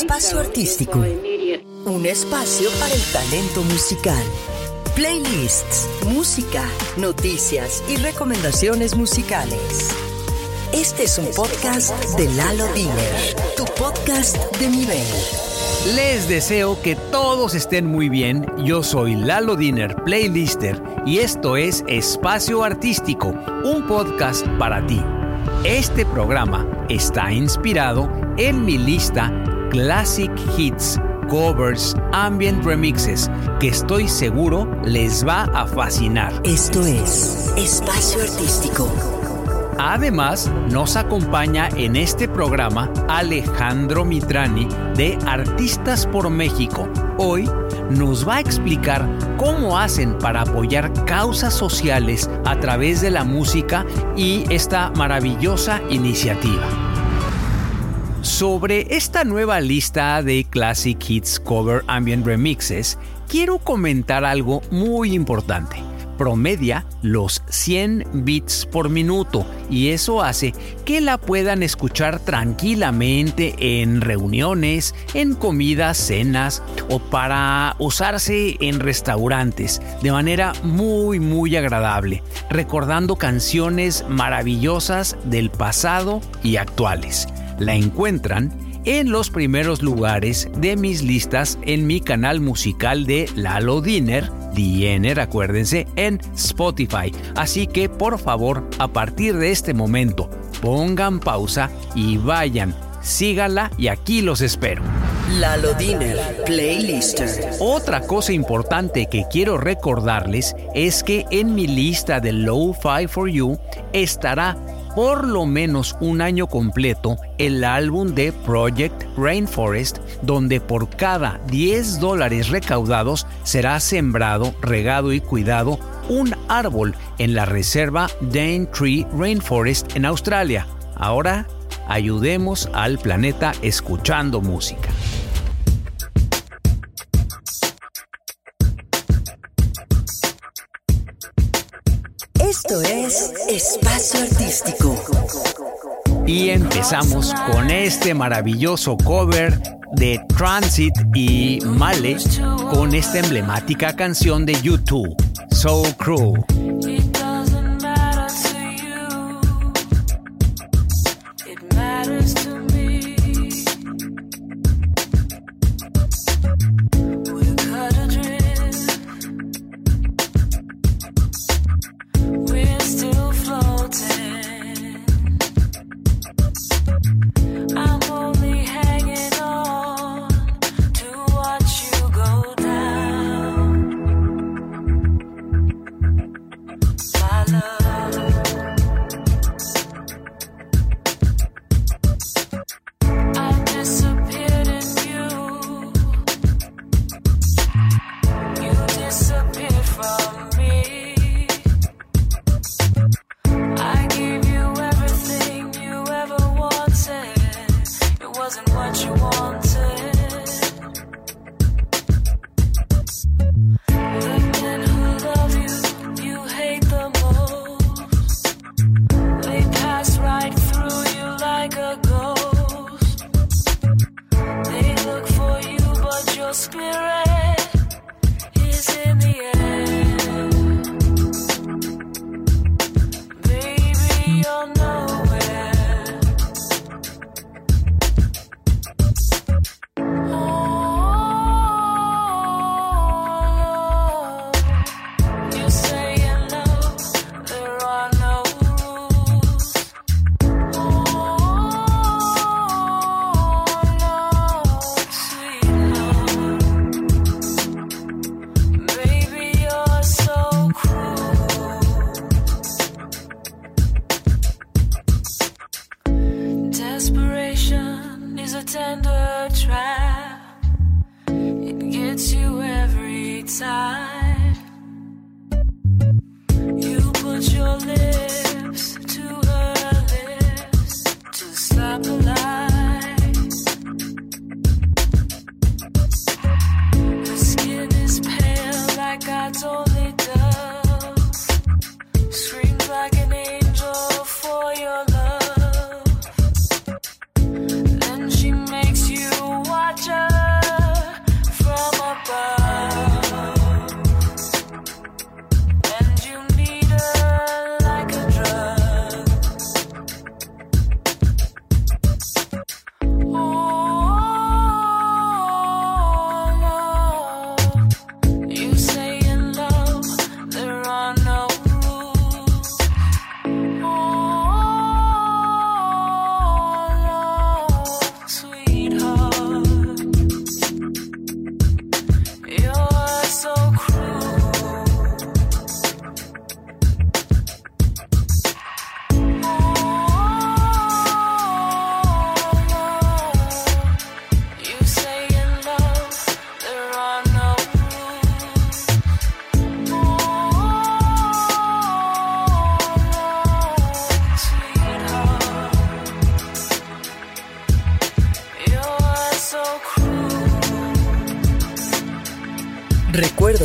Espacio Artístico. Un espacio para el talento musical. Playlists, música, noticias y recomendaciones musicales. Este es un podcast de Lalo Diner, tu podcast de nivel. Les deseo que todos estén muy bien. Yo soy Lalo Diner, playlister, y esto es Espacio Artístico, un podcast para ti. Este programa está inspirado en mi lista Classic Hits, Covers, Ambient Remixes, que estoy seguro les va a fascinar. Esto es Espacio Artístico. Además, nos acompaña en este programa Alejandro Mitrani de Artistas por México. Hoy nos va a explicar cómo hacen para apoyar causas sociales a través de la música y esta maravillosa iniciativa. Sobre esta nueva lista de Classic Hits Cover Ambient Remixes, quiero comentar algo muy importante promedia los 100 bits por minuto y eso hace que la puedan escuchar tranquilamente en reuniones, en comidas, cenas o para usarse en restaurantes de manera muy muy agradable, recordando canciones maravillosas del pasado y actuales. La encuentran en los primeros lugares de mis listas en mi canal musical de Lalo Dinner Diener, acuérdense, en Spotify. Así que por favor, a partir de este momento, pongan pausa y vayan, síganla y aquí los espero. Lalo Diner, Playlister. Otra cosa importante que quiero recordarles es que en mi lista de Low Fi for You estará por lo menos un año completo el álbum de Project Rainforest, donde por cada 10 dólares recaudados será sembrado, regado y cuidado un árbol en la reserva Daintree Rainforest en Australia. Ahora, ayudemos al planeta escuchando música. Es Espacio Artístico. Y empezamos con este maravilloso cover de Transit y Male con esta emblemática canción de YouTube, So Cruel.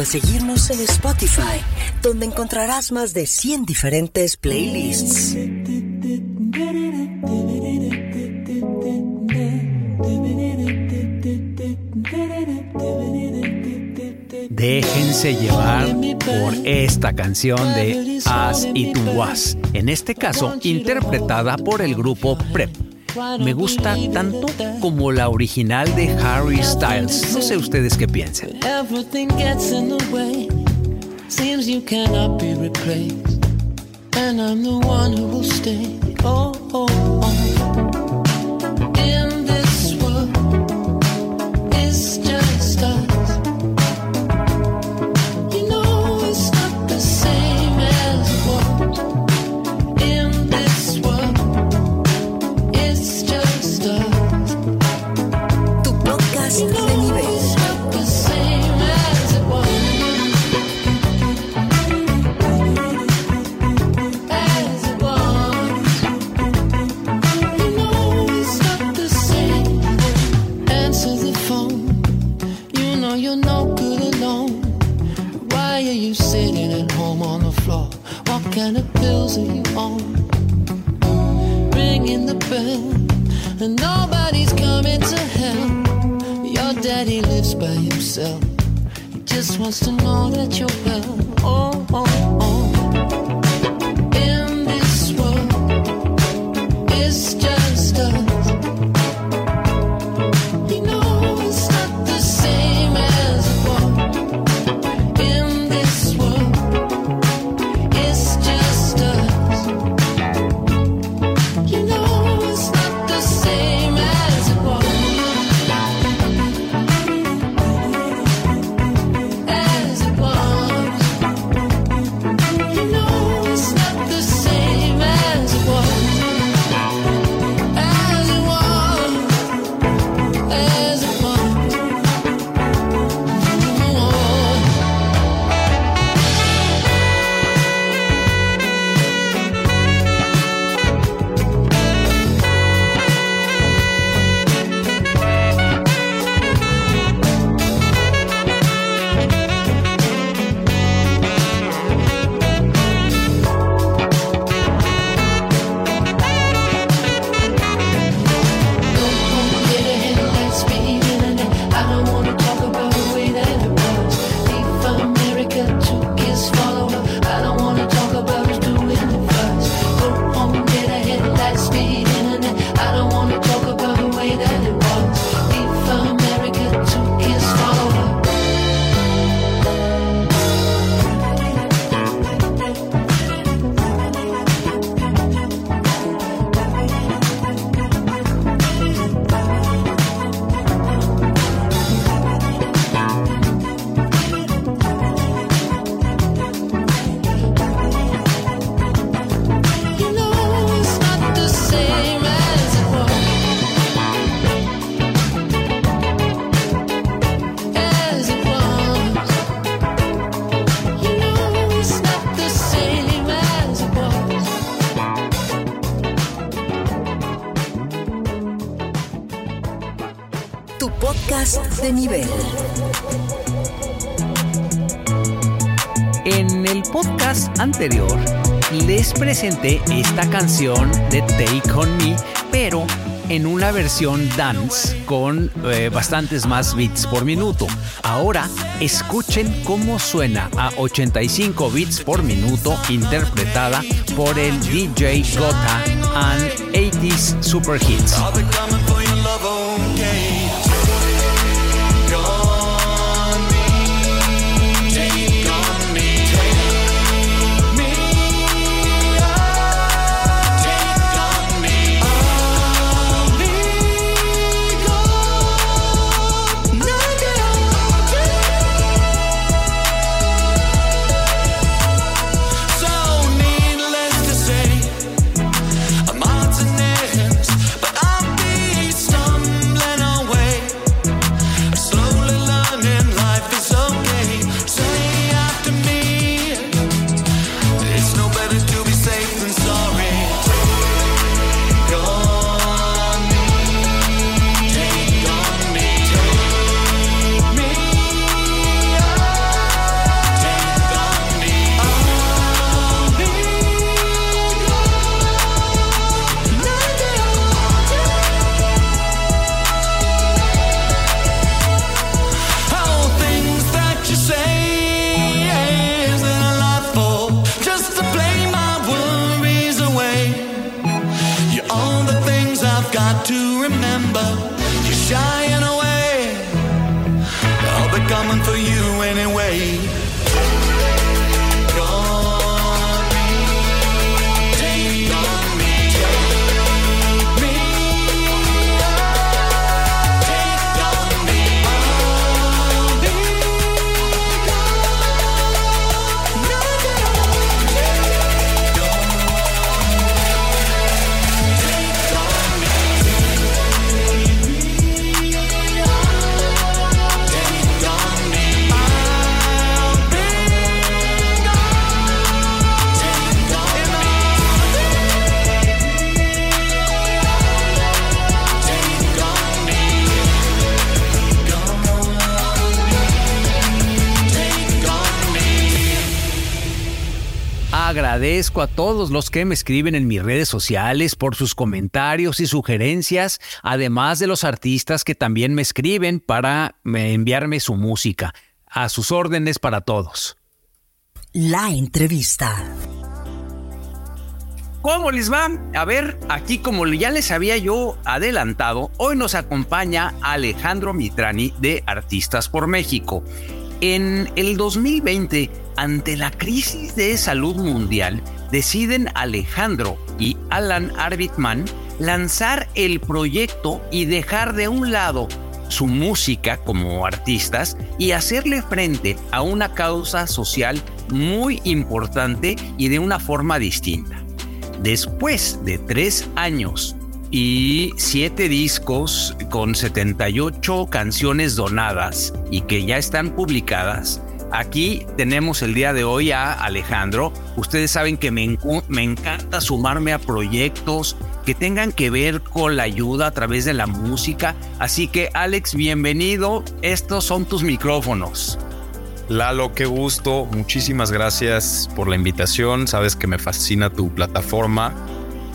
Seguirnos en Spotify, donde encontrarás más de 100 diferentes playlists. Déjense llevar por esta canción de As It Was, en este caso interpretada por el grupo Prep. Me gusta tanto como la original de Harry Styles. No sé ustedes qué piensan. Everything gets in the way. Seems you cannot be replaced. And I'm the one who will stay. Oh, oh. wants to know that you're well. Anterior les presenté esta canción de Take On Me, pero en una versión dance con eh, bastantes más beats por minuto. Ahora escuchen cómo suena a 85 beats por minuto interpretada por el DJ Gota and 80s Super Hits. Todos los que me escriben en mis redes sociales por sus comentarios y sugerencias, además de los artistas que también me escriben para enviarme su música. A sus órdenes para todos. La entrevista. ¿Cómo les va? A ver, aquí como ya les había yo adelantado, hoy nos acompaña Alejandro Mitrani de Artistas por México. En el 2020, ante la crisis de salud mundial, deciden Alejandro y Alan Arbitman lanzar el proyecto y dejar de un lado su música como artistas y hacerle frente a una causa social muy importante y de una forma distinta. Después de tres años y siete discos con 78 canciones donadas y que ya están publicadas. Aquí tenemos el día de hoy a Alejandro. Ustedes saben que me, encanta sumarme a proyectos que tengan que ver con la ayuda a través de la música. Así que Alex, bienvenido. Estos son tus micrófonos. Lalo, qué gusto. Muchísimas gracias por la invitación. Sabes que me fascina tu plataforma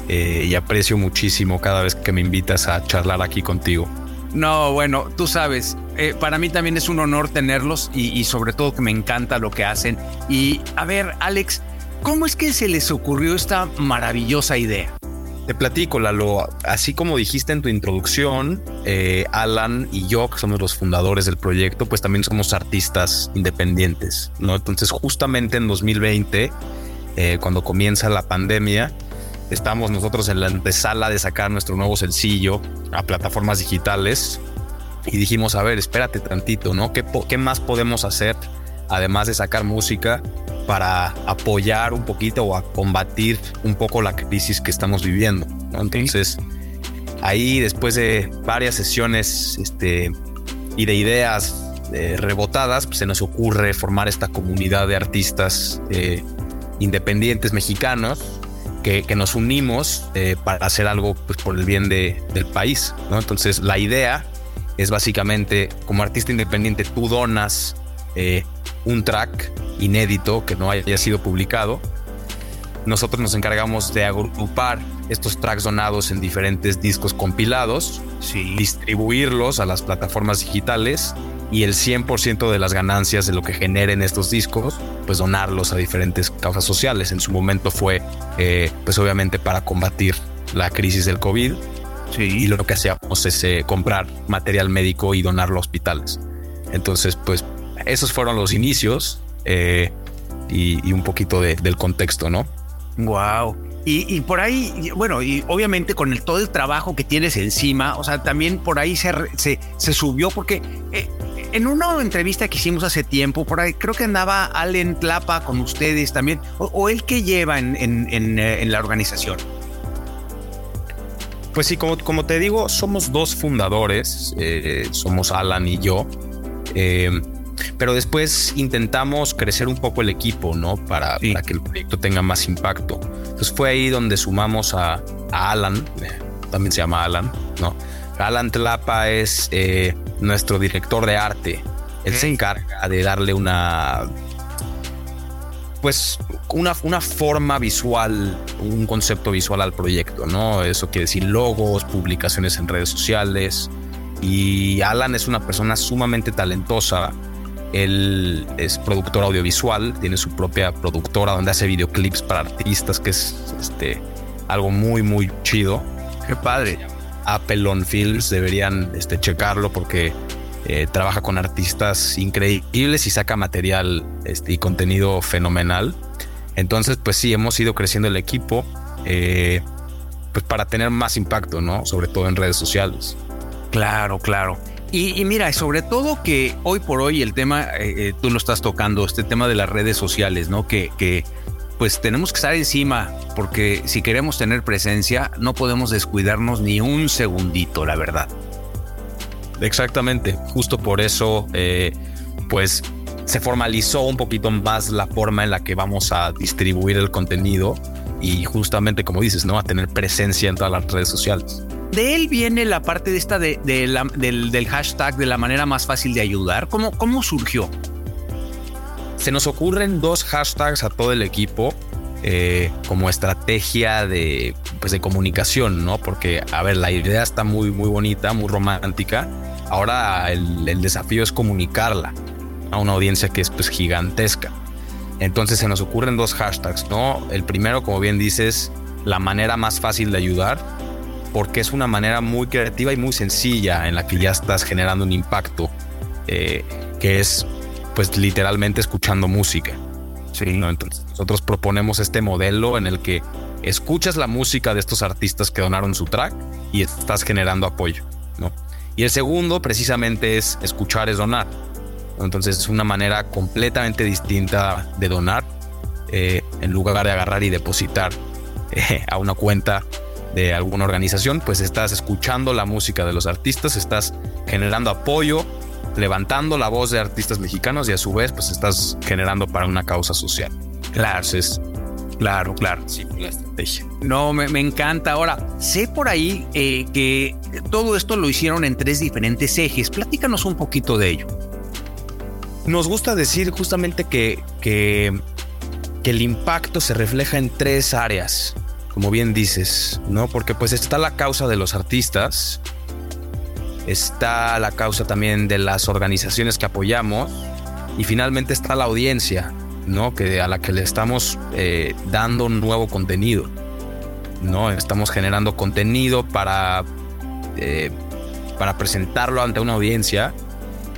eh, y aprecio muchísimo cada vez que me invitas a charlar aquí contigo. No, bueno, tú sabes, eh, para mí también es un honor tenerlos y, sobre todo que me encanta lo que hacen. Y a ver, Alex, ¿cómo es que se les ocurrió esta maravillosa idea? Te platico, Lalo. Así como dijiste en tu introducción, eh, Alan y yo, que somos los fundadores del proyecto, pues también somos artistas independientes, ¿no? Entonces, justamente en 2020, cuando comienza la pandemia, Estamos nosotros en la antesala de sacar nuestro nuevo sencillo a plataformas digitales y dijimos, a ver, espérate tantito, ¿no? ¿Qué, qué más podemos hacer además de sacar música para apoyar un poquito o a combatir un poco la crisis que estamos viviendo? Entonces, ahí después de varias sesiones este, y de ideas eh, rebotadas, pues se nos ocurre formar esta comunidad de artistas eh, independientes mexicanos que, nos unimos eh, para hacer algo pues, por el bien de, del país. ¿no? Entonces la idea es básicamente, como artista independiente, tú donas eh, un track inédito que no haya sido publicado. Nosotros nos encargamos de agrupar estos tracks donados en diferentes discos compilados, distribuirlos a las plataformas digitales y el 100% de las ganancias de lo que generen estos discos, pues donarlos a diferentes causas sociales. En su momento fue, eh, pues obviamente para combatir la crisis del COVID. Y lo que hacíamos es eh, comprar material médico y donarlo a hospitales. Entonces, pues esos fueron los inicios eh, y, un poquito del contexto, ¿no? Wow. Y, por ahí, bueno, y obviamente con el, todo el trabajo que tienes encima, o sea, también por ahí se, se, subió, porque eh, en una entrevista que hicimos hace tiempo, por ahí creo que andaba Allen Tlapa con ustedes también, o, él que lleva en, en, eh, la organización. Pues sí, como, como te digo, somos dos fundadores, eh, somos Alan y yo. pero después intentamos crecer un poco el equipo, ¿no? Para, para que el proyecto tenga más impacto. Entonces fue ahí donde sumamos a, Alan, eh, también se llama Alan, ¿no? Alan Tlapa es eh, nuestro director de arte. Él se encarga de darle una pues una, una, forma visual, un concepto visual al proyecto, ¿no? Eso quiere decir logos, publicaciones en redes sociales. Y Alan es una persona sumamente talentosa él es productor audiovisual, tiene su propia productora donde hace videoclips para artistas, que es este, algo muy, muy chido. Qué padre. Apple Films deberían este, checarlo porque eh, trabaja con artistas increíbles y saca material este, y contenido fenomenal. Entonces, pues sí, hemos ido creciendo el equipo eh, pues para tener más impacto, ¿no? Sobre todo en redes sociales. Claro, claro. Y, mira, sobre todo que hoy por hoy el tema, eh, tú lo estás tocando, este tema de las redes sociales, ¿no? Que pues tenemos que estar encima, porque si queremos tener presencia, no podemos descuidarnos ni un segundito, la verdad. Exactamente, justo por eso, eh, pues se formalizó un poquito más la forma en la que vamos a distribuir el contenido y justamente como dices, ¿no? A tener presencia en todas las redes sociales. De él viene la parte de esta de, del, hashtag de la manera más fácil de ayudar. ¿Cómo, ¿Cómo surgió? Se nos ocurren dos hashtags a todo el equipo eh, como estrategia de, pues de comunicación, ¿no? Porque, a ver, la idea está muy, muy bonita, muy romántica, Ahora el, desafío es comunicarla a una audiencia que es pues gigantesca. Entonces se nos ocurren dos hashtags, ¿no? El primero, como bien dices, la manera más fácil de ayudar, porque es una manera muy creativa y muy sencilla en la que ya estás generando un impacto, eh, que es pues literalmente escuchando música. Sí. ¿no? Entonces nosotros proponemos este modelo en el que escuchas la música de estos artistas que donaron su track y estás generando apoyo, ¿no? Y el segundo precisamente es escuchar es donar. Entonces es una manera completamente distinta de donar eh, en lugar de agarrar y depositar eh, a una cuenta de alguna organización, pues estás escuchando la música de los artistas, estás generando apoyo, levantando la voz de artistas mexicanos y a su vez pues estás generando para una causa social. Claro, Entonces, Claro, claro. Sí, la estrategia. No, me, encanta. Ahora, sé por ahí eh, que todo esto lo hicieron en tres diferentes ejes. Platícanos un poquito de ello. Nos gusta decir justamente que, que, que el impacto se refleja en tres áreas, como bien dices, ¿no? Porque pues está la causa de los artistas, está la causa también de las organizaciones que apoyamos y finalmente está la audiencia, ¿no? Que a la que le estamos eh, dando nuevo contenido, ¿no? Estamos generando contenido para, eh, para presentarlo ante una audiencia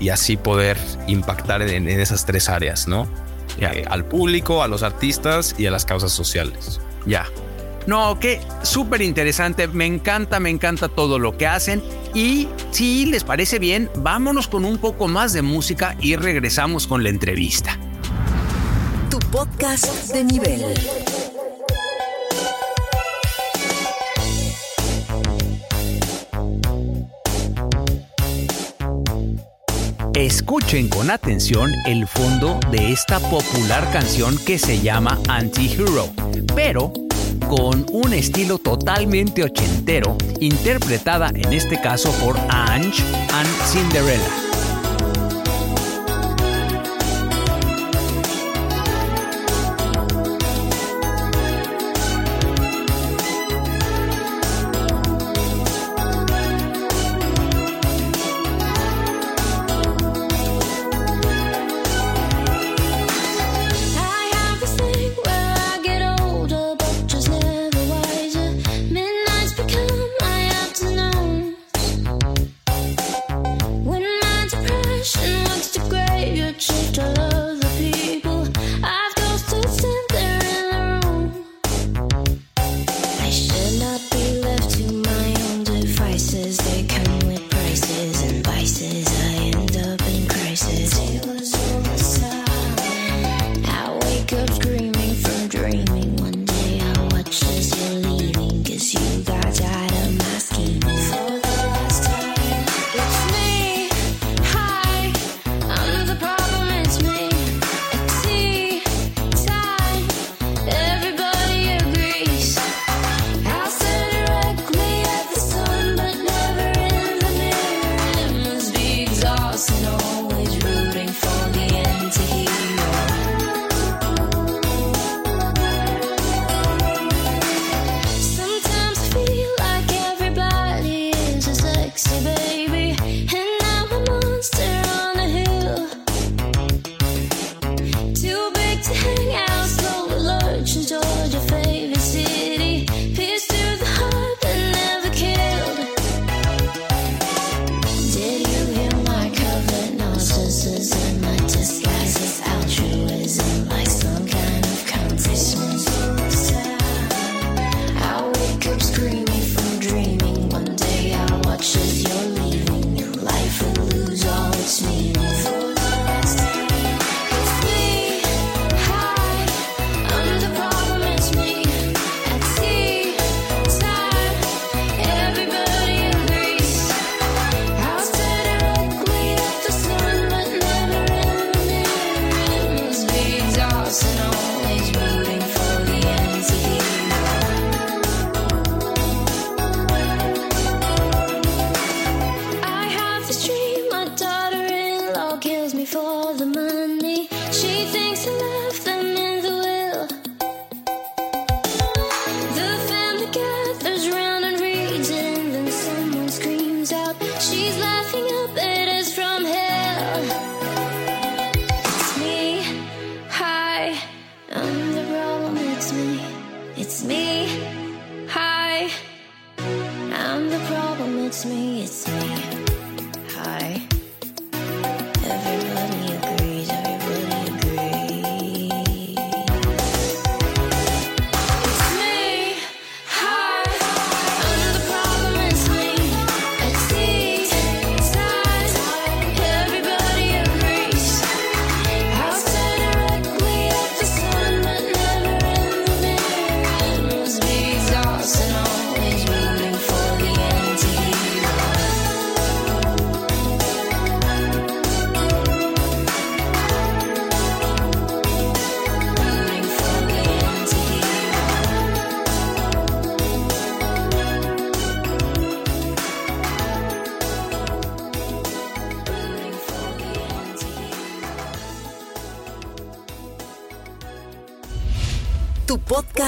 y así poder impactar en, esas tres áreas, ¿no? Eh, al público, a los artistas y a las causas sociales. Ya. No, que súper interesante. Me encanta, me encanta todo lo que hacen. Y si les parece bien, vámonos con un poco más de música y regresamos con la entrevista podcast de nivel. Escuchen con atención el fondo de esta popular canción que se llama Anti-Hero, pero con un estilo totalmente ochentero, interpretada en este caso por Ange and Cinderella.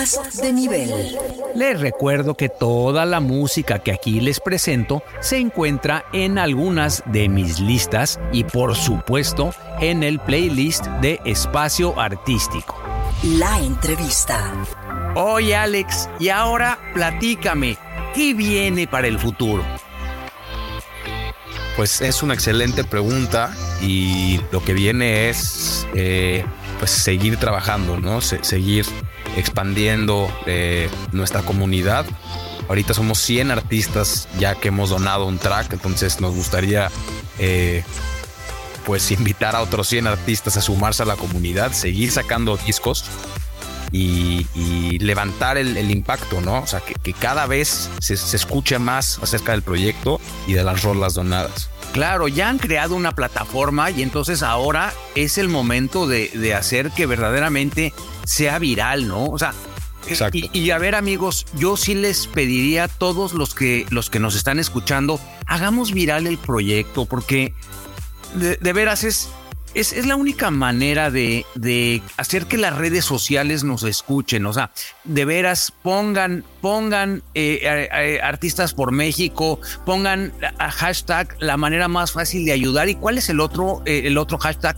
Podcast de nivel. Les recuerdo que toda la música que aquí les presento se encuentra en algunas de mis listas y por supuesto en el playlist de Espacio Artístico. La entrevista. Oye Alex, y ahora platícame, ¿qué viene para el futuro? Pues es una excelente pregunta y lo que viene es eh, pues seguir trabajando, ¿no? seguir expandiendo eh, nuestra comunidad. Ahorita somos 100 artistas ya que hemos donado un track, entonces nos gustaría eh, pues invitar a otros 100 artistas a sumarse a la comunidad, seguir sacando discos y, levantar el, impacto, ¿no? O sea, que, cada vez se, se, escuche más acerca del proyecto y de las rolas donadas. Claro, ya han creado una plataforma y entonces ahora es el momento de, hacer que verdaderamente sea viral, ¿no? O sea, Y, a ver amigos, yo sí les pediría a todos los que, los que nos están escuchando, hagamos viral el proyecto porque de veras es, es, la única manera de, hacer que las redes sociales nos escuchen. O sea, de veras pongan, pongan eh, artistas por México, pongan a hashtag la manera más fácil de ayudar. ¿Y cuál es el otro, eh, el otro hashtag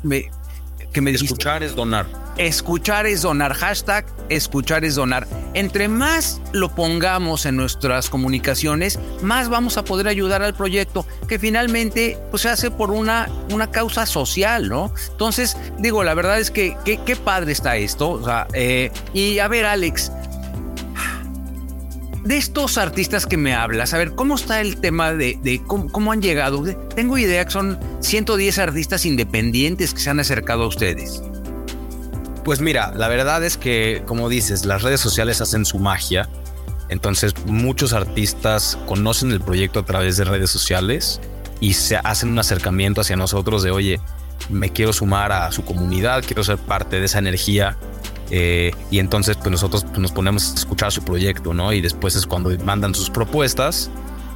que me dijiste? Escuchar es donar. Escuchar es donar. Hashtag escuchar es donar. Entre más lo pongamos en nuestras comunicaciones, más vamos a poder ayudar al proyecto que finalmente pues, se hace por una, una causa social, ¿no? Entonces, digo, la verdad es que qué padre está esto. O sea, eh, y a ver, Alex, de estos artistas que me hablas, a ver, ¿cómo está el tema de, cómo, cómo, han llegado? Tengo idea que son 110 artistas independientes que se han acercado a ustedes. Pues mira, la verdad es que, como dices, las redes sociales hacen su magia. Entonces, muchos artistas conocen el proyecto a través de redes sociales y se hacen un acercamiento hacia nosotros de, oye, me quiero sumar a su comunidad, quiero ser parte de esa energía. Eh, y entonces, pues nosotros pues, nos ponemos a escuchar su proyecto, ¿no? Y después es cuando mandan sus propuestas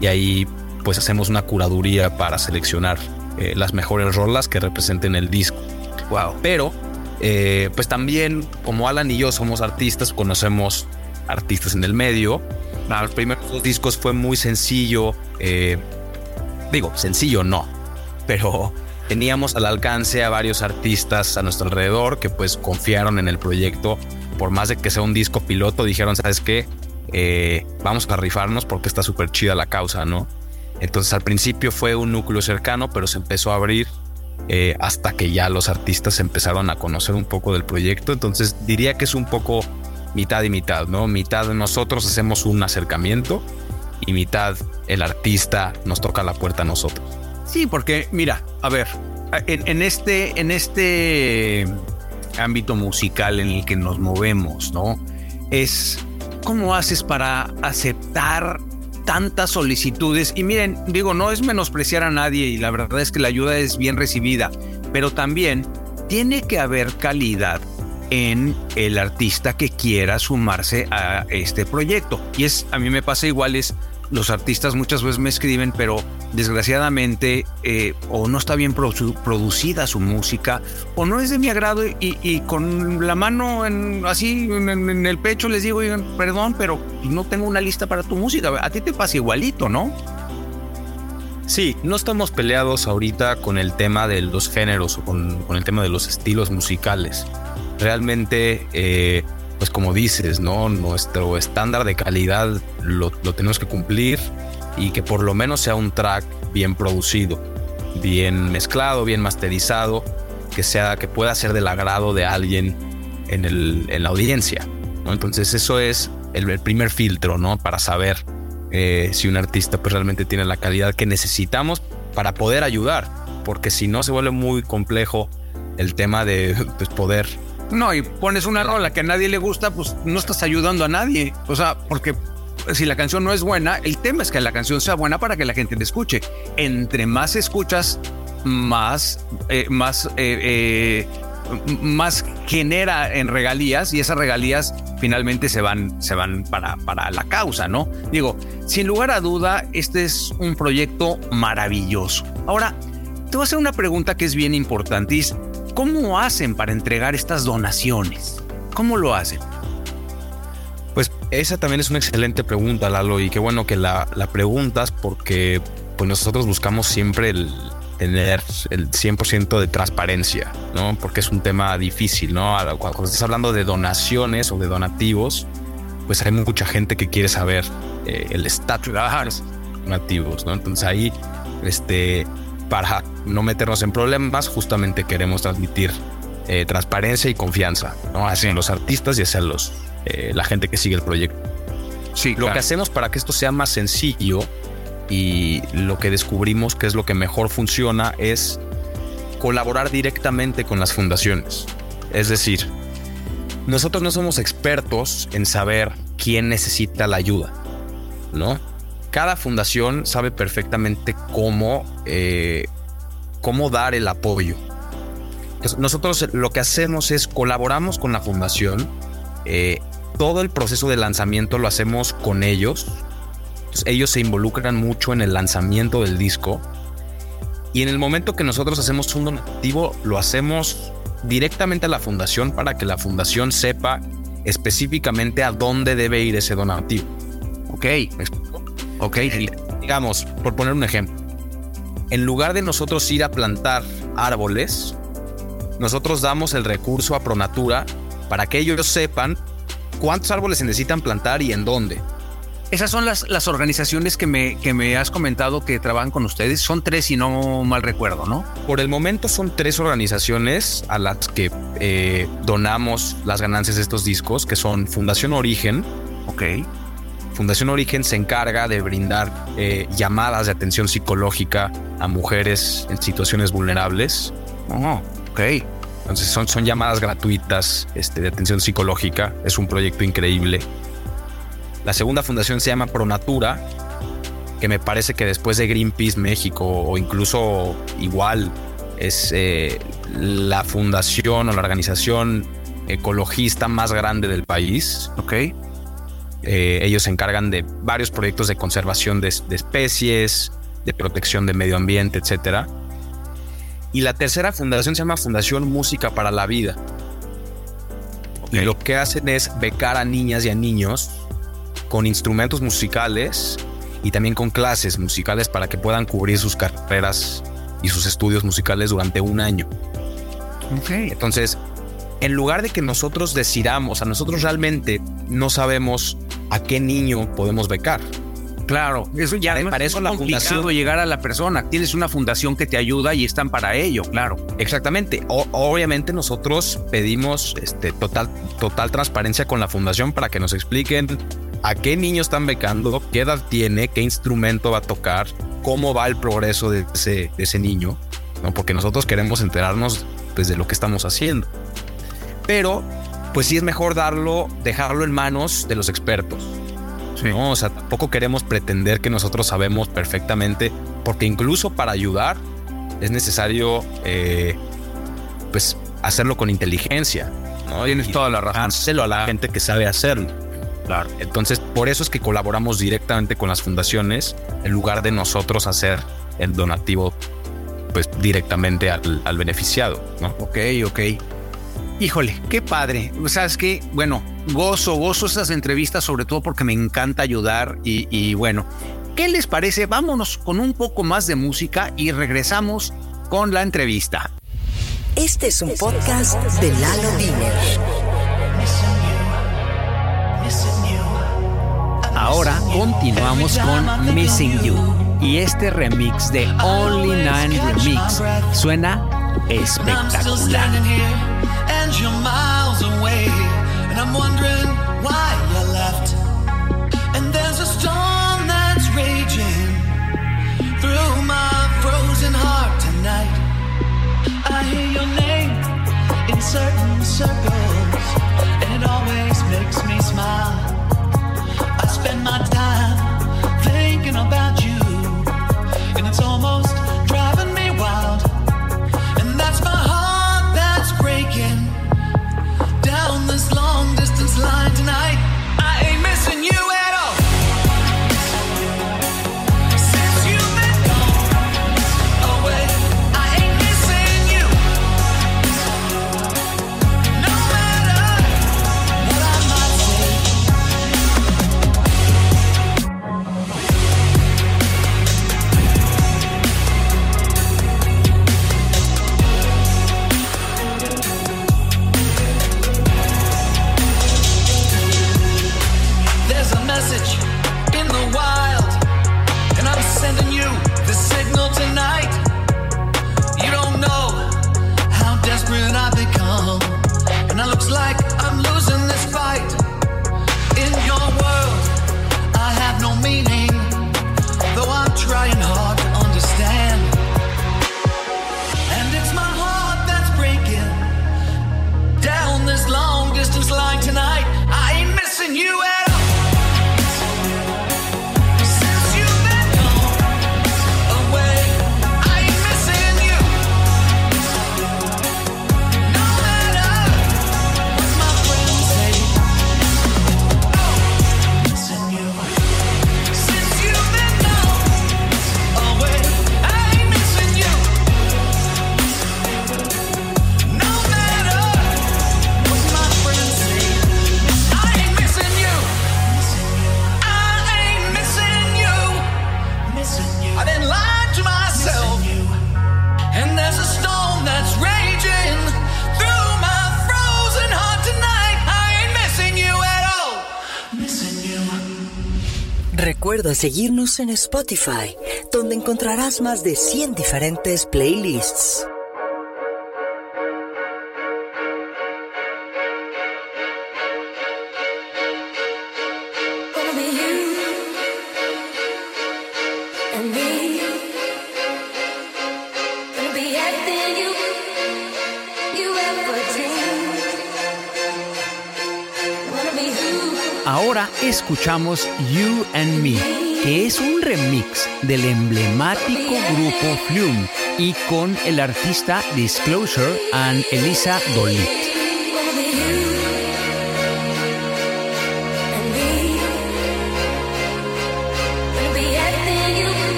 y ahí pues hacemos una curaduría para seleccionar eh, las mejores rolas que representen el disco. Wow. Pero eh, pues también, como Alan y yo somos artistas, conocemos artistas en el medio. los primeros dos discos fue muy sencillo. Eh, digo, sencillo no, pero teníamos al alcance a varios artistas a nuestro alrededor que pues confiaron en el proyecto. Por más de que sea un disco piloto, dijeron, ¿sabes qué? Eh, vamos a rifarnos porque está súper chida la causa, ¿no? Entonces al principio fue un núcleo cercano, pero se empezó a abrir eh, hasta que ya los artistas empezaron a conocer un poco del proyecto. Entonces diría que es un poco mitad y mitad, ¿no? Mitad de nosotros hacemos un acercamiento y mitad el artista nos toca la puerta a nosotros. Sí, porque mira, a ver, en, este, en este ámbito musical en el que nos movemos, ¿no? Es cómo haces para aceptar tantas solicitudes. Y miren, digo, no es menospreciar a nadie y la verdad es que la ayuda es bien recibida, pero también tiene que haber calidad en el artista que quiera sumarse a este proyecto. Y es, a mí me pasa igual, es los artistas muchas veces me escriben, pero desgraciadamente eh, o no está bien producida su música o no es de mi agrado y, con la mano en, así en, el pecho les digo, perdón, pero no tengo una lista para tu música. A ti te pasa igualito, ¿no? Sí, no estamos peleados ahorita con el tema de los géneros o con, el tema de los estilos musicales. Realmente, eh, pues como dices, ¿no? Nuestro estándar de calidad lo, lo tenemos que cumplir y que por lo menos sea un track bien producido, bien mezclado, bien masterizado, que sea que pueda ser del agrado de alguien en, la audiencia. Entonces eso es el, primer filtro, ¿no? Para saber eh, si un artista pues realmente tiene la calidad que necesitamos para poder ayudar, porque si no se vuelve muy complejo el tema de pues, poder no, y pones una rola que a nadie le gusta, pues no estás ayudando a nadie. O sea, porque si la canción no es buena, el tema es que la canción sea buena para que la gente te escuche. Entre más escuchas, más, eh, más, eh, eh, más genera en regalías y esas regalías finalmente se van, se van para, para la causa, ¿no? Digo, sin lugar a duda, este es un proyecto maravilloso. Ahora, te voy a hacer una pregunta que es bien importante. ¿Cómo hacen para entregar estas donaciones? ¿Cómo lo hacen? esa también es una excelente pregunta, Lalo, y qué bueno que la, la preguntas porque pues nosotros buscamos siempre el tener el 100% de transparencia, ¿no? Porque es un tema difícil, ¿no? Cuando estás hablando de donaciones o de donativos, pues hay mucha gente que quiere saber eh, el estatus de los donativos, ¿no? Entonces ahí, este, para no meternos en problemas, justamente queremos transmitir eh, transparencia y confianza, ¿no? Hacia los artistas y hacia los, eh, la gente que sigue el proyecto. Sí, lo que hacemos para que esto sea más sencillo y lo que descubrimos que es lo que mejor funciona es colaborar directamente con las fundaciones. Es decir, nosotros no somos expertos en saber quién necesita la ayuda, ¿no? Cada fundación sabe perfectamente cómo, eh, cómo dar el apoyo. Nosotros lo que hacemos es colaboramos con la fundación. Eh, todo el proceso de lanzamiento lo hacemos con ellos. ellos se involucran mucho en el lanzamiento del disco. Y en el momento que nosotros hacemos un donativo, lo hacemos directamente a la fundación para que la fundación sepa específicamente a dónde debe ir ese donativo. Ok. Ok. Eh, digamos, por poner un ejemplo, en lugar de nosotros ir a plantar árboles, nosotros damos el recurso a Pronatura para que ellos sepan cuántos árboles se necesitan plantar y en dónde. Esas son las, las organizaciones que me, que me has comentado que trabajan con ustedes. Son tres, si no mal recuerdo, ¿no? Por el momento son tres organizaciones a las que eh, donamos las ganancias de estos discos, que son Fundación Origen. Ok. Fundación Origen se encarga de brindar eh, llamadas de atención psicológica a mujeres en situaciones vulnerables. Oh, ok. Entonces son, son llamadas gratuitas este, de atención psicológica. Es un proyecto increíble. La segunda fundación se llama Pronatura, que me parece que después de Greenpeace México o incluso igual es eh, la fundación o la organización ecologista más grande del país. Ok. Eh, ellos se encargan de varios proyectos de conservación de, especies, de protección del medio ambiente, etc. Y la tercera fundación se llama Fundación Música para la Vida. Y lo que hacen es becar a niñas y a niños con instrumentos musicales y también con clases musicales para que puedan cubrir sus carreras y sus estudios musicales durante un año. Entonces, en lugar de que nosotros decidamos, a nosotros realmente no sabemos a qué niño podemos becar. Claro, eso ya para eso la fundación llegar a la persona. Tienes una fundación que te ayuda y están para ello, claro. Exactamente. obviamente nosotros pedimos este, total, total transparencia con la fundación para que nos expliquen a qué niño están becando, qué edad tiene, qué instrumento va a tocar, cómo va el progreso de ese, ese niño, ¿no? porque nosotros queremos enterarnos pues, de lo que estamos haciendo. Pero, pues sí es mejor darlo, dejarlo en manos de los expertos. ¿no? O sea, tampoco queremos pretender que nosotros sabemos perfectamente, porque incluso para ayudar es necesario, eh, pues, hacerlo con inteligencia. ¿no? Tienes toda la razón. Hacerlo a la gente que sabe hacerlo. Claro. Entonces, por eso es que colaboramos directamente con las fundaciones en lugar de nosotros hacer el donativo pues directamente al, beneficiado, ¿no? Ok, ok. Híjole, qué padre. Sabes que, bueno, gozo, gozo esas entrevistas, sobre todo porque me encanta ayudar y, y, bueno, ¿qué les parece? Vámonos con un poco más de música y regresamos con la entrevista. Este es un podcast de Lalo Diner. Ahora continuamos con Missing You y este remix de Only Nine Remix suena espectacular. you're miles away, and I'm wondering why you left. And there's a storm that's raging through my frozen heart tonight. I hear your name in certain circles. Recuerda seguirnos en Spotify, donde encontrarás más de 100 diferentes playlists. Escuchamos You and Me, que es un remix del emblemático grupo Flume y con el artista Disclosure and Elisa Dolit.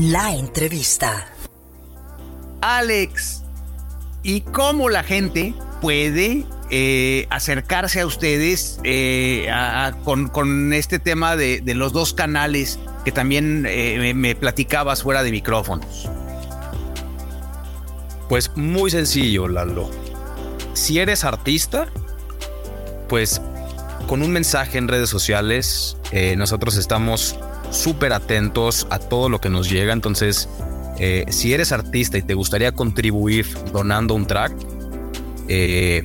La entrevista. Alex, ¿y cómo la gente puede eh, acercarse a ustedes eh, con, este tema de, los dos canales que también eh, me platicabas fuera de micrófonos? Pues muy sencillo, Lalo. Si eres artista, pues con un mensaje en redes sociales, eh, nosotros estamos súper atentos a todo lo que nos llega. Entonces, eh, si eres artista y te gustaría contribuir donando un track, eh,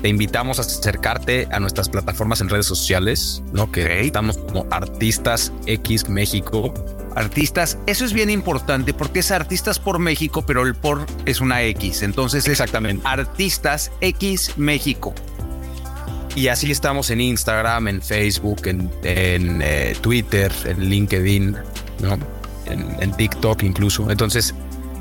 te invitamos a acercarte a nuestras plataformas en redes sociales, ¿no? Que estamos como Artistas X México. Artistas, eso es bien importante porque es Artistas por México, pero el por es una X. Entonces, exactamente. Artistas X México. Y así estamos en Instagram, en Facebook, en, eh, Twitter, en LinkedIn, ¿no? en, TikTok incluso. Entonces,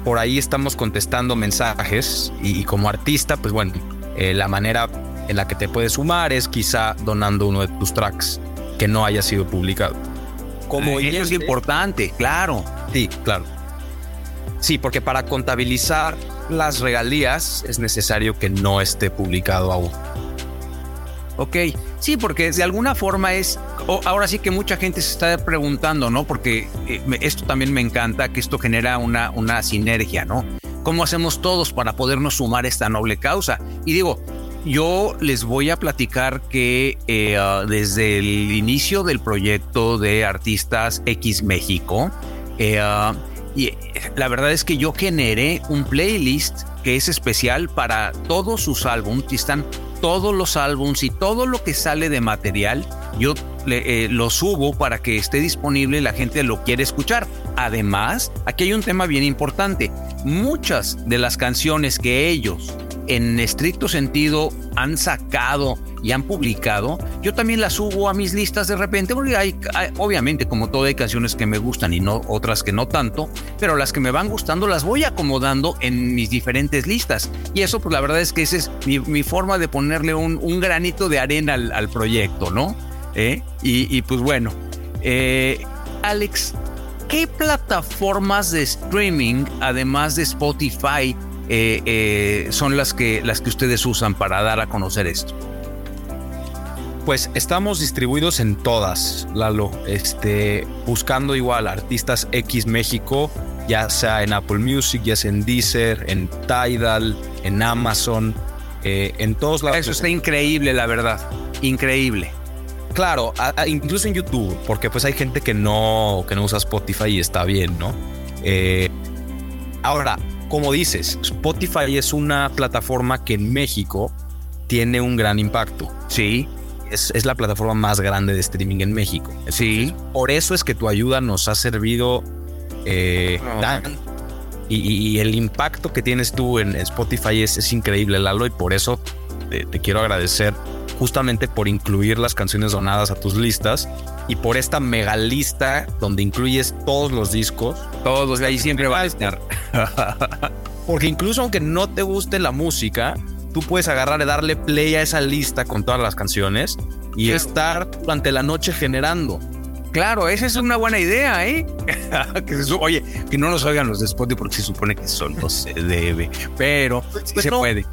por ahí estamos contestando mensajes y, como artista, pues bueno, eh, la manera en la que te puedes sumar es quizá donando uno de tus tracks que no haya sido publicado. Como eso es importante, claro. Sí, claro. Sí, porque para contabilizar las regalías es necesario que no esté publicado aún. Ok, sí, porque de alguna forma es, ahora sí que mucha gente se está preguntando, ¿no? Porque eh, esto también me encanta, que esto genera una, una sinergia, ¿no? ¿Cómo hacemos todos para podernos sumar a esta noble causa? Y digo, yo les voy a platicar que eh, ah, desde el inicio del proyecto de Artistas X México, eh, ah, y la verdad es que yo generé un playlist que es especial para todos sus álbumes y están todos los álbums y todo lo que sale de material, yo eh, lo subo para que esté disponible y la gente lo quiere escuchar. Además, aquí hay un tema bien importante. Muchas de las canciones que ellos en estricto sentido han sacado y han publicado, yo también las subo a mis listas de repente, porque hay, obviamente como todo hay canciones que me gustan y no otras que no tanto, pero las que me van gustando las voy acomodando en mis diferentes listas. Y eso pues la verdad es que esa es mi, forma de ponerle un, granito de arena al, proyecto, ¿no? ¿Eh? Y, pues bueno, eh, Alex, ¿qué plataformas de streaming, además de Spotify, eh, son las que, las que ustedes usan para dar a conocer esto? Pues estamos distribuidos en todas, Lalo. Este, buscando igual artistas X México, ya sea en Apple Music, ya sea en Deezer, en Tidal, en Amazon, eh, en todos lados. Eso está increíble, la verdad. Increíble. Claro, incluso en YouTube, porque pues hay gente que no, que no usa Spotify y está bien, ¿no? ahora, como dices, Spotify es una plataforma que en México tiene un gran impacto. Sí. Es, la plataforma más grande de streaming en México. Sí. Por eso es que tu ayuda nos ha servido eh, y, el impacto que tienes tú en Spotify es, increíble, Lalo, y por eso te quiero agradecer justamente por incluir las canciones donadas a tus listas y por esta mega lista donde incluyes todos los discos. Todos, ahí siempre va a estar. Porque incluso aunque no te guste la música, tú puedes agarrar y darle play a esa lista con todas las canciones y estar durante la noche generando. Claro, esa es una buena idea, ¿eh? oye, que no nos oigan los de Spotify porque se supone que son no se debe, pero sí pues se puede.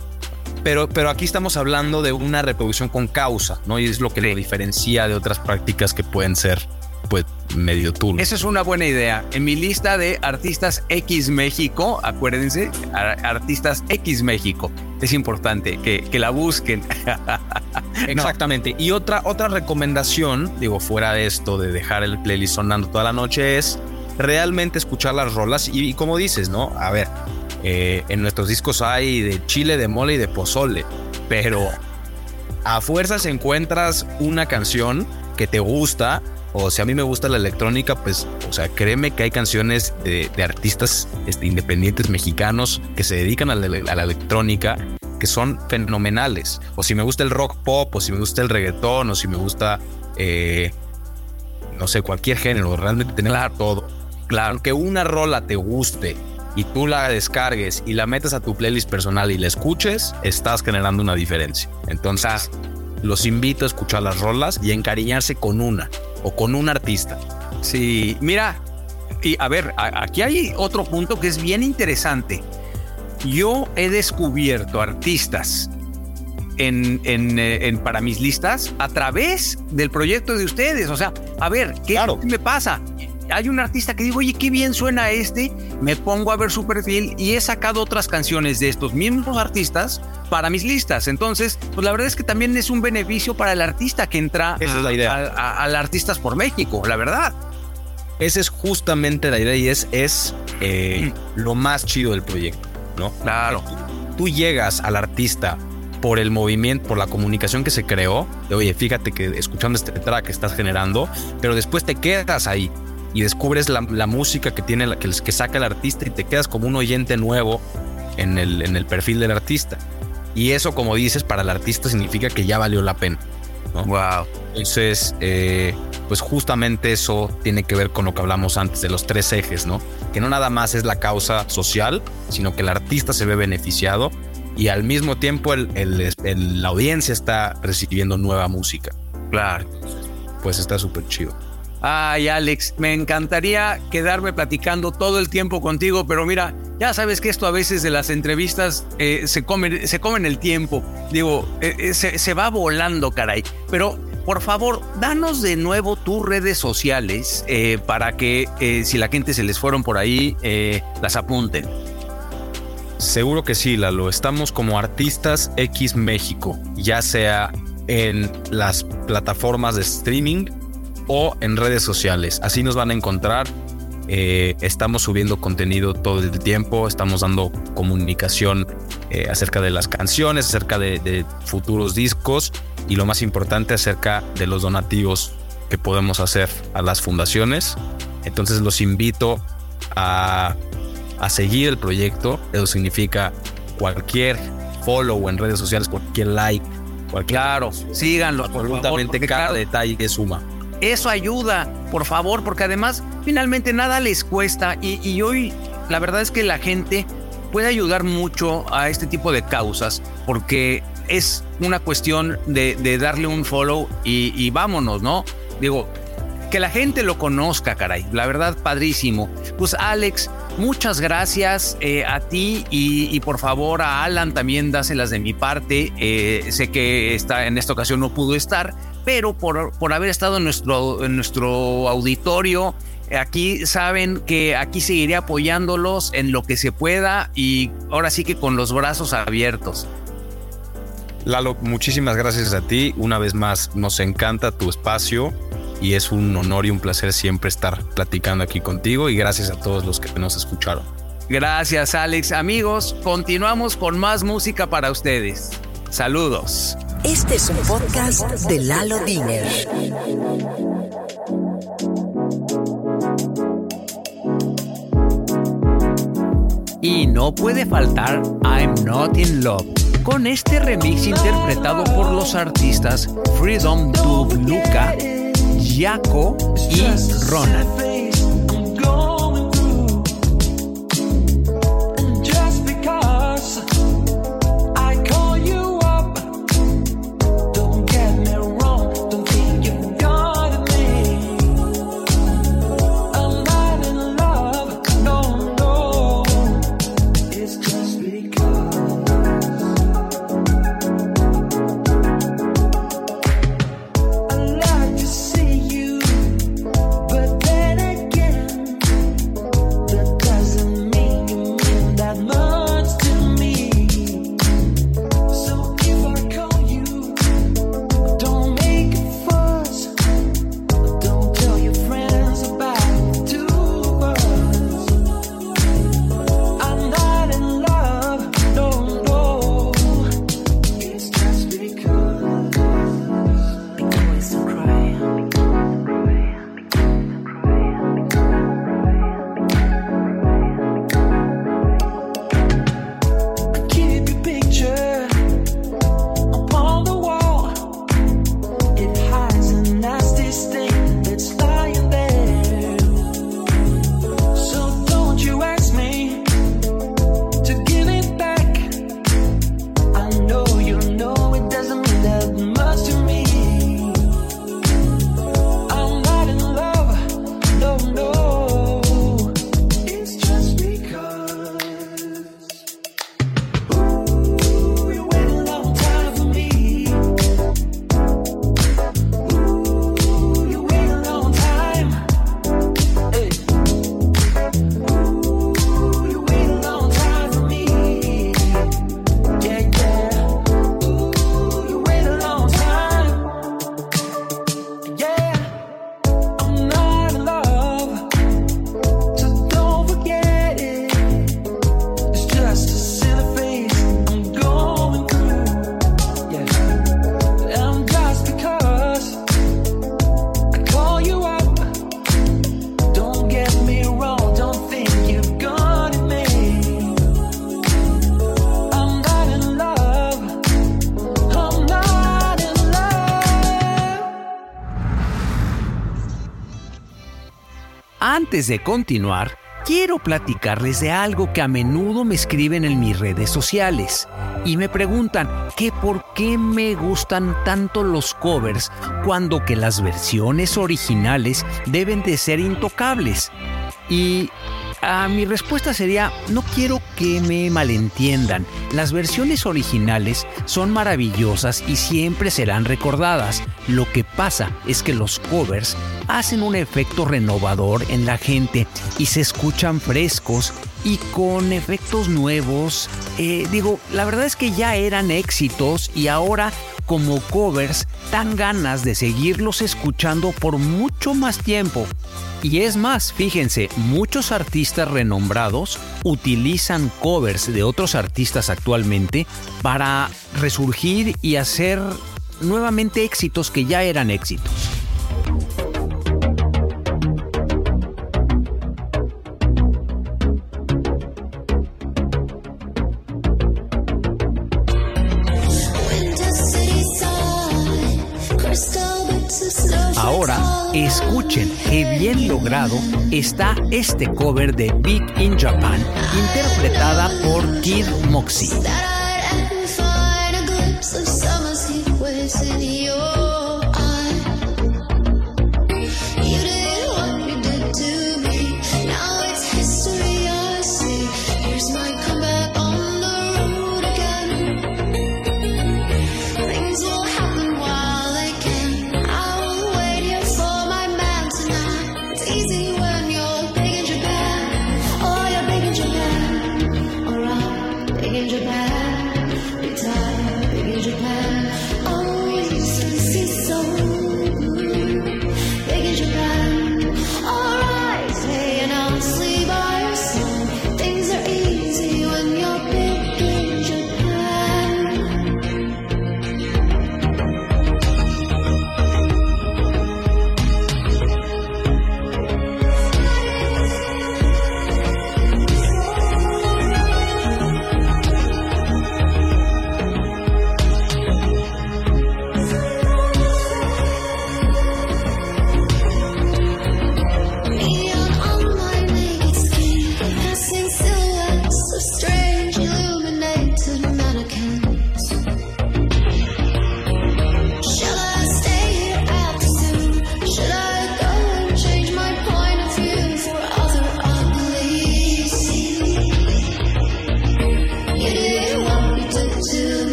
Pero, pero aquí estamos hablando de una reproducción con causa, ¿no? Y es lo que lo diferencia de otras prácticas que pueden ser, pues, medio tool. Esa es una buena idea. En mi lista de artistas X México, acuérdense, artistas X México. Es importante que, que la busquen. Exactamente. Y otra, otra recomendación, digo, fuera de esto de dejar el playlist sonando toda la noche, es realmente escuchar las rolas. y como dices, ¿no? A ver, eh, en nuestros discos hay de chile, de mole y de pozole, pero a fuerzas encuentras una canción que te gusta, o si a mí me gusta la electrónica, pues, o sea, créeme que hay canciones de, artistas este, independientes mexicanos que se dedican a la, electrónica que son fenomenales. O si me gusta el rock pop, o si me gusta el reggaetón, o si me gusta, eh, no sé, cualquier género, realmente tener todo. Claro, que una rola te guste y tú la descargues y la metes a tu playlist personal y la escuches, estás generando una diferencia. Entonces, los invito a escuchar las rolas y encariñarse con una o con un artista. Sí, mira, y a ver, aquí hay otro punto que es bien interesante. Yo he descubierto artistas en, eh, para mis listas a través del proyecto de ustedes. O sea, a ver, ¿qué me pasa? Hay un artista que digo, oye, qué bien suena este, me pongo a ver su perfil y he sacado otras canciones de estos mismos artistas para mis listas. Entonces, pues la verdad es que también es un beneficio para el artista que entra Esa es la idea. al Artistas por México, la verdad. Esa es justamente la idea y es, es eh, lo más chido del proyecto, ¿no? Claro. Tú llegas al artista por el movimiento, por la comunicación que se creó, de oye, fíjate que escuchando este track estás generando, pero después te quedas ahí y descubres la, la música que tiene, la, que, que saca el artista y te quedas como un oyente nuevo en el, en el perfil del artista. Y eso, como dices, para el artista significa que ya valió la pena. ¿no? Wow. Entonces, eh, pues justamente eso tiene que ver con lo que hablamos antes de los tres ejes, ¿no? Que no nada más es la causa social, sino que el artista se ve beneficiado y al mismo tiempo el, el- el- la audiencia está recibiendo nueva música. Claro. Pues está súper chido. Ay, Alex, me encantaría quedarme platicando todo el tiempo contigo, pero mira, ya sabes que esto a veces de las entrevistas eh, se, comen, se comen el tiempo. Digo, eh, eh, se, se va volando, caray. Pero, por favor, danos de nuevo tus redes sociales para que si la gente se les fueron por ahí, las apunten. Seguro que sí, Lalo. Estamos como Artistas X México, ya sea en las plataformas de streaming o en redes sociales. Así nos van a encontrar. Eh, estamos subiendo contenido todo el tiempo, estamos dando comunicación eh, acerca de las canciones, acerca de, de futuros discos y lo más importante acerca de los donativos que podemos hacer a las fundaciones. Entonces los invito a a seguir el proyecto. Eso significa cualquier follow en redes sociales, cualquier like, cualquier Claro, síganlo. favor, absolutamente porque cada cada- detalle que suma. Eso ayuda, por favor, porque además finalmente nada les cuesta y, y hoy la verdad es que la gente puede ayudar mucho a este tipo de causas porque es una cuestión de, de darle un follow y, y vámonos, ¿no? Digo, que la gente lo conozca, caray. La verdad, padrísimo. Pues Alex, muchas gracias eh, a ti y, y por favor a Alan también dáselas de mi parte. Eh, sé que está, en esta ocasión no pudo estar, pero por, por haber estado en nuestro, en nuestro auditorio, aquí saben que aquí seguiré apoyándolos en lo que se pueda y ahora sí que con los brazos abiertos. Lalo, muchísimas gracias a ti. Una vez más, nos encanta tu espacio y es un honor y un placer siempre estar platicando aquí contigo y gracias a todos los que nos escucharon. Gracias Alex. Amigos, continuamos con más música para ustedes. Saludos. Este es un podcast de Lalo Diner. Y no puede faltar I'm Not in Love, con este remix interpretado por los artistas Freedom Dub Luca, Jaco y Ronan. Antes de continuar, quiero platicarles de algo que a menudo me escriben en mis redes sociales y me preguntan que por qué me gustan tanto los covers cuando que las versiones originales deben de ser intocables. Y a mi respuesta sería, no quiero que me malentiendan. Las versiones originales son maravillosas y siempre serán recordadas. Lo que pasa es que los covers hacen un efecto renovador en la gente y se escuchan frescos y con efectos nuevos. Eh, digo, la verdad es que ya eran éxitos y ahora como covers dan ganas de seguirlos escuchando por mucho más tiempo. Y es más, fíjense, muchos artistas renombrados utilizan covers de otros artistas actualmente para resurgir y hacer nuevamente éxitos que ya eran éxitos. Escuchen qué bien logrado está este cover de Big in Japan, interpretada por Kid Moxie.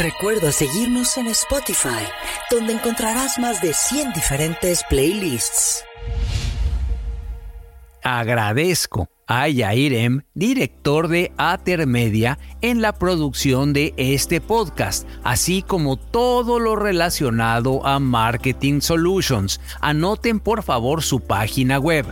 Recuerda seguirnos en Spotify, donde encontrarás más de 100 diferentes playlists. Agradezco a Yairem, director de Atermedia, en la producción de este podcast, así como todo lo relacionado a Marketing Solutions. Anoten por favor su página web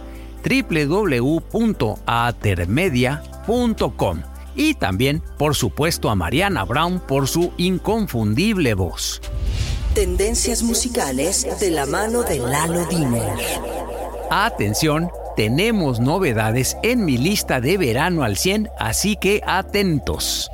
www.atermedia.com y también, por supuesto, a Mariana Brown por su inconfundible voz. Tendencias musicales de la mano de Lalo Diner. Atención, tenemos novedades en mi lista de verano al 100, así que atentos.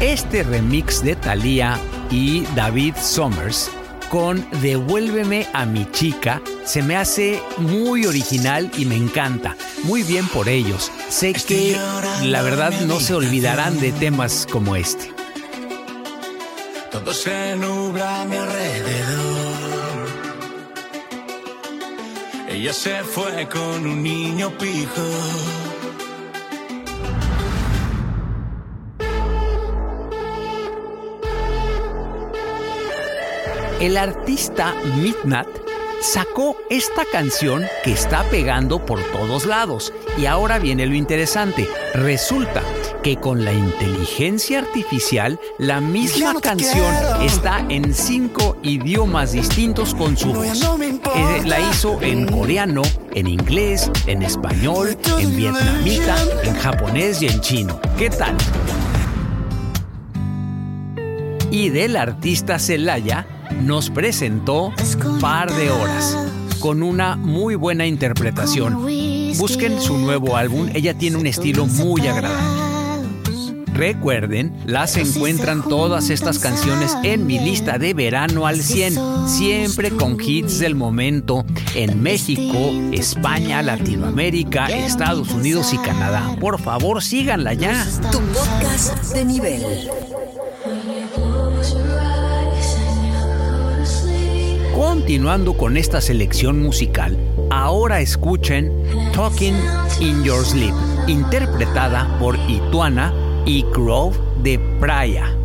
Este remix de Thalía y David Summers con Devuélveme a mi chica se me hace muy original y me encanta. Muy bien por ellos. Sé que la verdad no se olvidarán de temas como este. Todo se nubla a mi alrededor. Ella se fue con un niño pijo. El artista Midnat sacó esta canción que está pegando por todos lados. Y ahora viene lo interesante. Resulta que con la inteligencia artificial, la misma canción está en cinco idiomas distintos con su voz. Eh, la hizo en coreano, en inglés, en español, en vietnamita, en japonés y en chino. ¿Qué tal? Y del artista Celaya nos presentó Par de Horas con una muy buena interpretación. Busquen su nuevo álbum, ella tiene un estilo muy agradable. Recuerden, las encuentran todas estas canciones en mi lista de verano al 100, siempre con hits del momento en México, España, Latinoamérica, Estados Unidos y Canadá. Por favor, síganla ya. Tu podcast de nivel. Continuando con esta selección musical, ahora escuchen Talking in Your Sleep, interpretada por Ituana y Grove de Praia.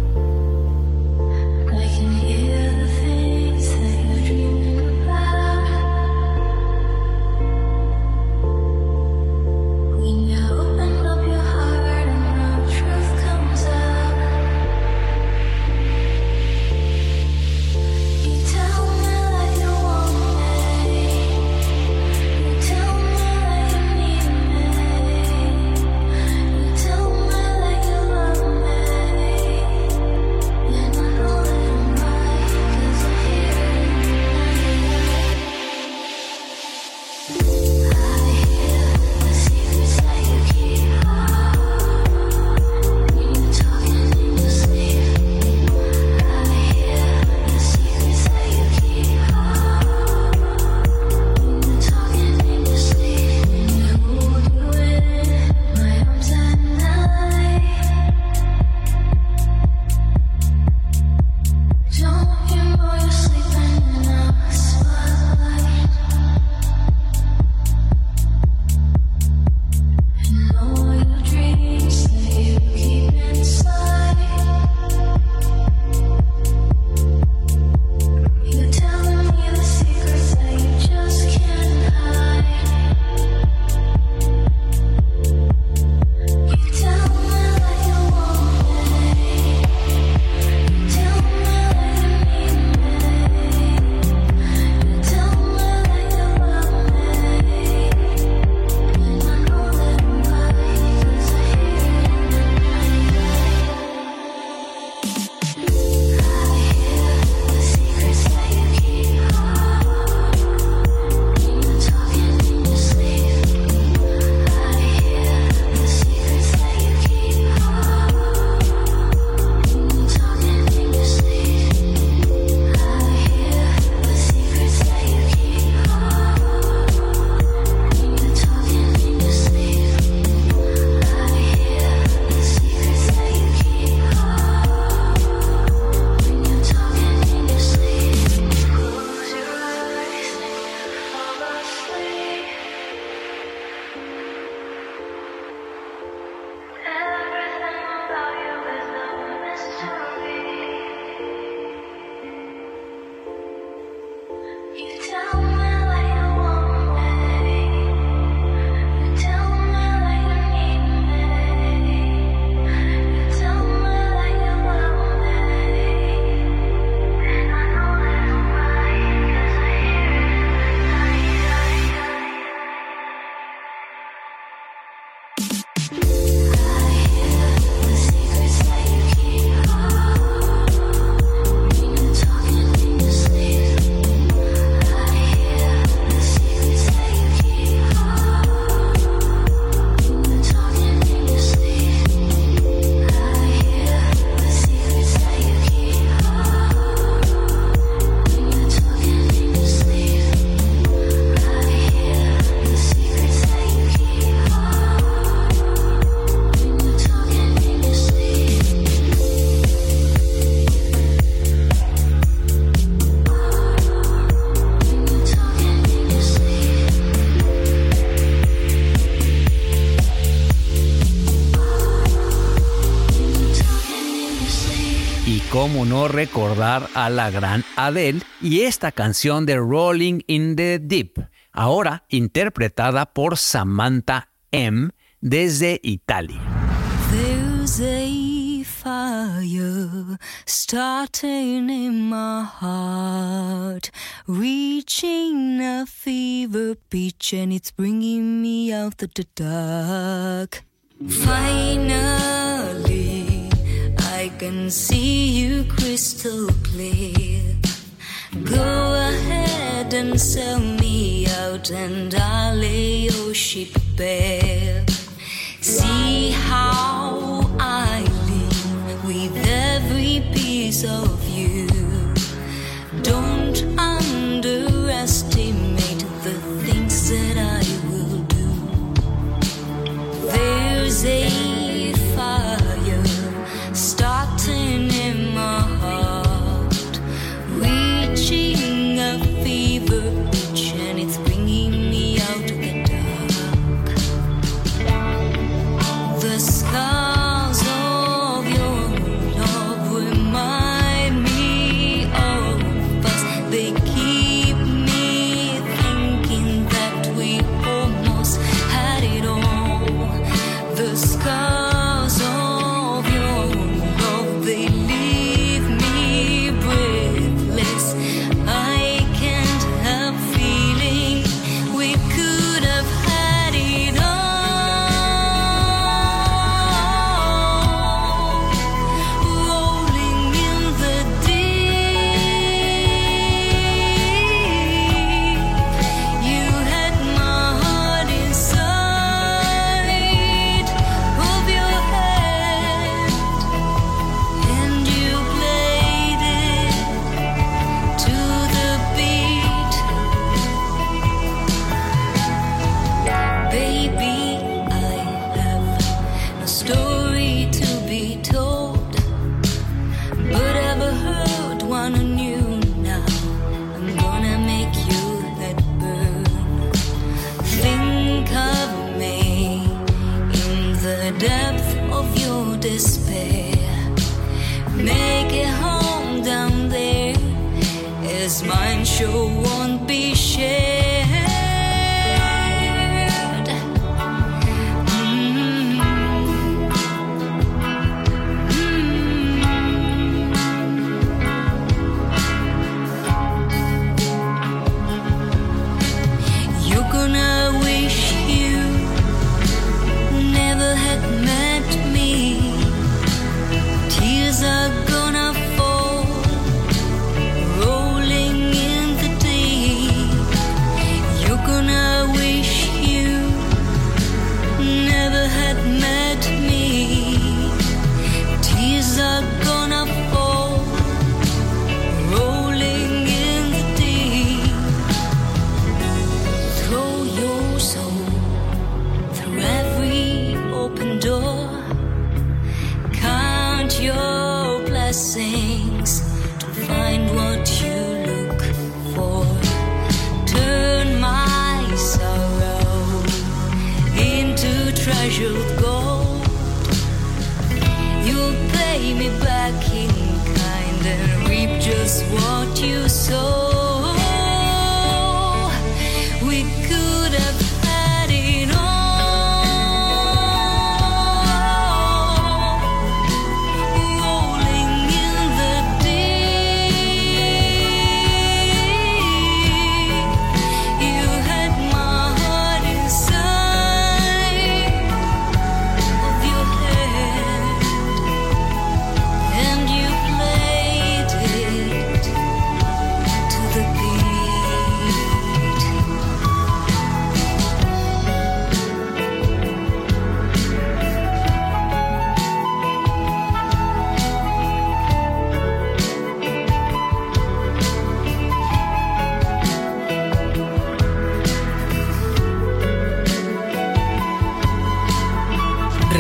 recordar a la gran Adele y esta canción de Rolling in the Deep, ahora interpretada por Samantha M desde Italia. There's a fire starting in my heart, reaching a fever pitch, and it's bringing me out of the dark. Final. can see you crystal clear. Go ahead and sell me out, and I'll lay your ship bare. See how I live with every piece of you. show on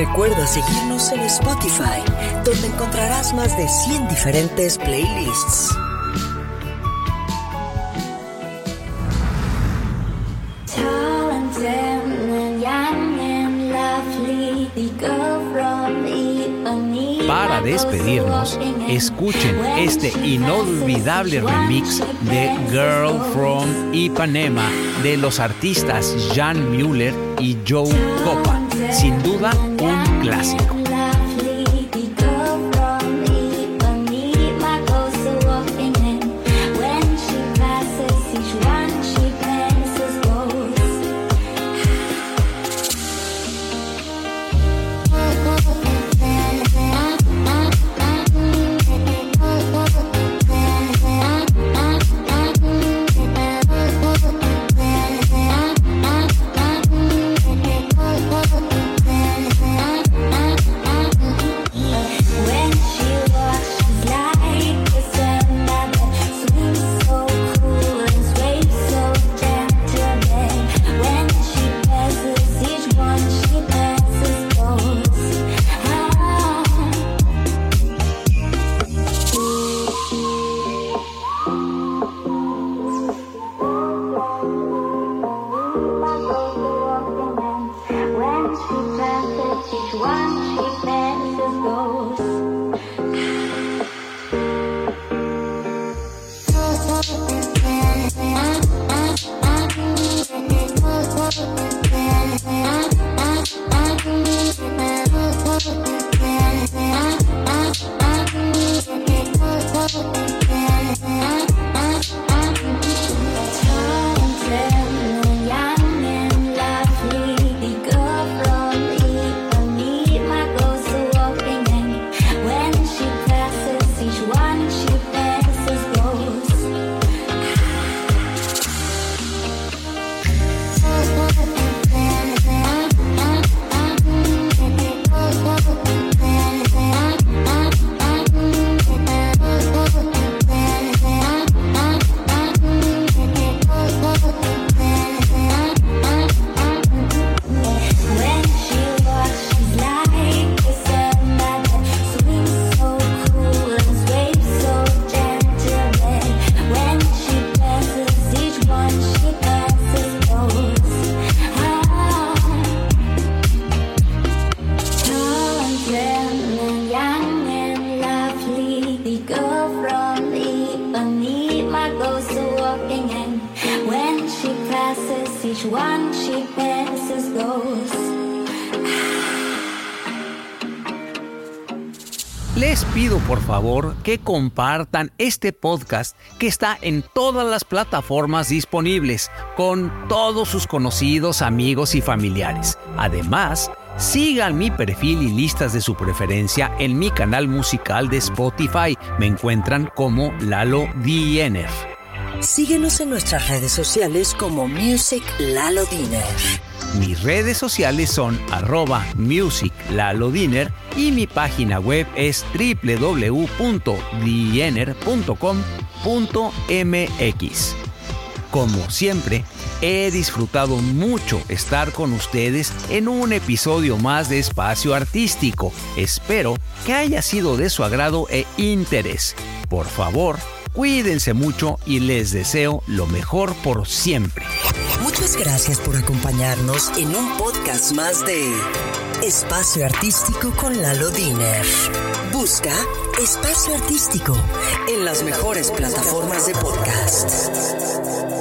Recuerda seguirnos en Spotify, donde encontrarás más de 100 diferentes playlists. Para despedirnos, escuchen este inolvidable remix de Girl from Ipanema de los artistas Jan Mueller y Joe Copa. Sin duda, un clásico. Compartan este podcast que está en todas las plataformas disponibles con todos sus conocidos, amigos y familiares. Además, sigan mi perfil y listas de su preferencia en mi canal musical de Spotify. Me encuentran como Lalo Diener. Síguenos en nuestras redes sociales como Music Lalo Dinner. Mis redes sociales son arroba musiclalodiner y mi página web es www.diener.com.mx. Como siempre, he disfrutado mucho estar con ustedes en un episodio más de Espacio Artístico. Espero que haya sido de su agrado e interés. Por favor, cuídense mucho y les deseo lo mejor por siempre. Muchas gracias por acompañarnos en un podcast más de Espacio Artístico con Lalo Diner. Busca Espacio Artístico en las mejores plataformas de podcast.